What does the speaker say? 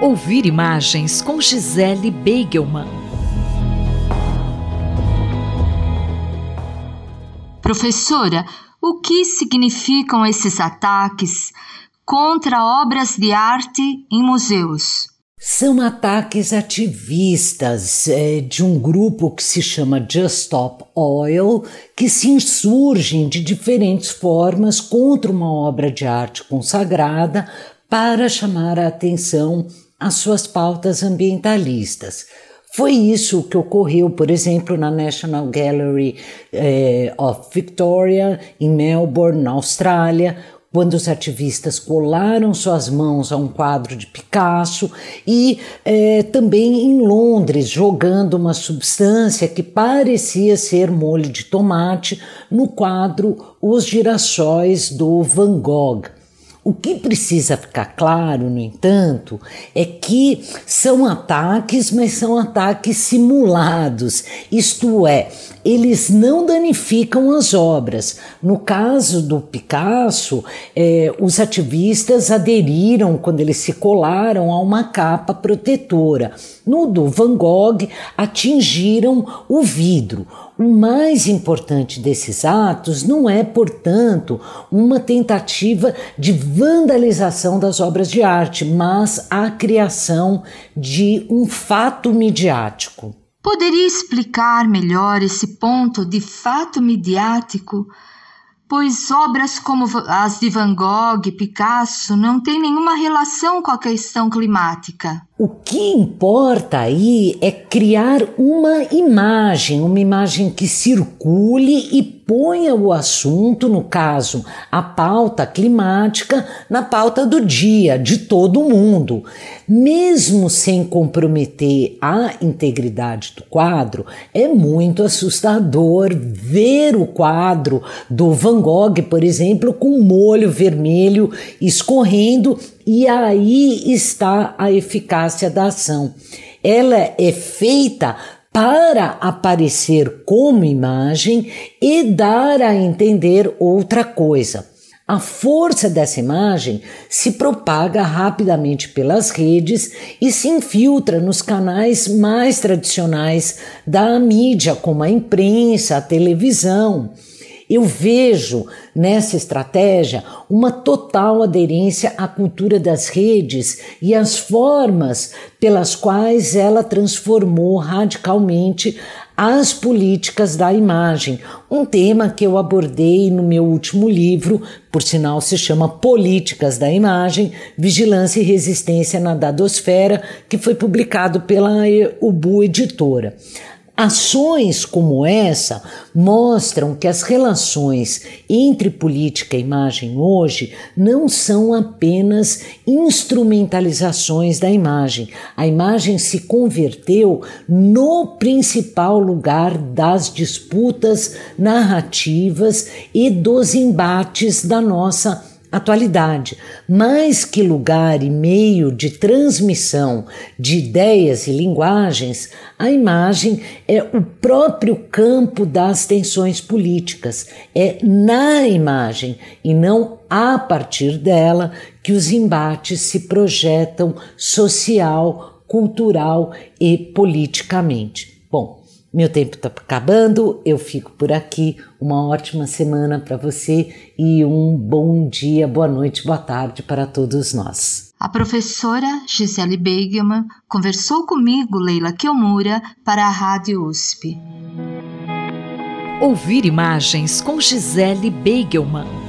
Ouvir imagens com Gisele Beigelman. Professora, o que significam esses ataques contra obras de arte em museus? São ataques ativistas é, de um grupo que se chama Just Stop Oil, que se insurgem de diferentes formas contra uma obra de arte consagrada para chamar a atenção as suas pautas ambientalistas. Foi isso que ocorreu, por exemplo, na National Gallery eh, of Victoria, em Melbourne, na Austrália, quando os ativistas colaram suas mãos a um quadro de Picasso e eh, também em Londres, jogando uma substância que parecia ser molho de tomate no quadro Os Girassóis do Van Gogh. O que precisa ficar claro, no entanto, é que são ataques, mas são ataques simulados, isto é, eles não danificam as obras. No caso do Picasso, eh, os ativistas aderiram quando eles se colaram a uma capa protetora. No do Van Gogh, atingiram o vidro. O mais importante desses atos não é, portanto, uma tentativa de vandalização das obras de arte, mas a criação de um fato midiático. Poderia explicar melhor esse ponto de fato midiático? Pois obras como as de Van Gogh e Picasso não têm nenhuma relação com a questão climática. O que importa aí é criar uma imagem, uma imagem que circule e ponha o assunto, no caso, a pauta climática, na pauta do dia, de todo mundo. Mesmo sem comprometer a integridade do quadro, é muito assustador ver o quadro do Van Gogh, por exemplo, com molho vermelho escorrendo e aí está a eficácia da ação. Ela é feita para aparecer como imagem e dar a entender outra coisa. A força dessa imagem se propaga rapidamente pelas redes e se infiltra nos canais mais tradicionais da mídia, como a imprensa, a televisão. Eu vejo nessa estratégia uma total aderência à cultura das redes e às formas pelas quais ela transformou radicalmente as políticas da imagem, um tema que eu abordei no meu último livro, por sinal se chama Políticas da Imagem, Vigilância e Resistência na Dadosfera, que foi publicado pela Ubu Editora. Ações como essa mostram que as relações entre política e imagem hoje não são apenas instrumentalizações da imagem. A imagem se converteu no principal lugar das disputas narrativas e dos embates da nossa atualidade, mais que lugar e meio de transmissão de ideias e linguagens, a imagem é o próprio campo das tensões políticas. É na imagem e não a partir dela que os embates se projetam social, cultural e politicamente. Bom, meu tempo está acabando, eu fico por aqui. Uma ótima semana para você e um bom dia, boa noite, boa tarde para todos nós. A professora Gisele Beigelman conversou comigo, Leila Kiomura, para a Rádio USP. Ouvir imagens com Gisele Beigelman.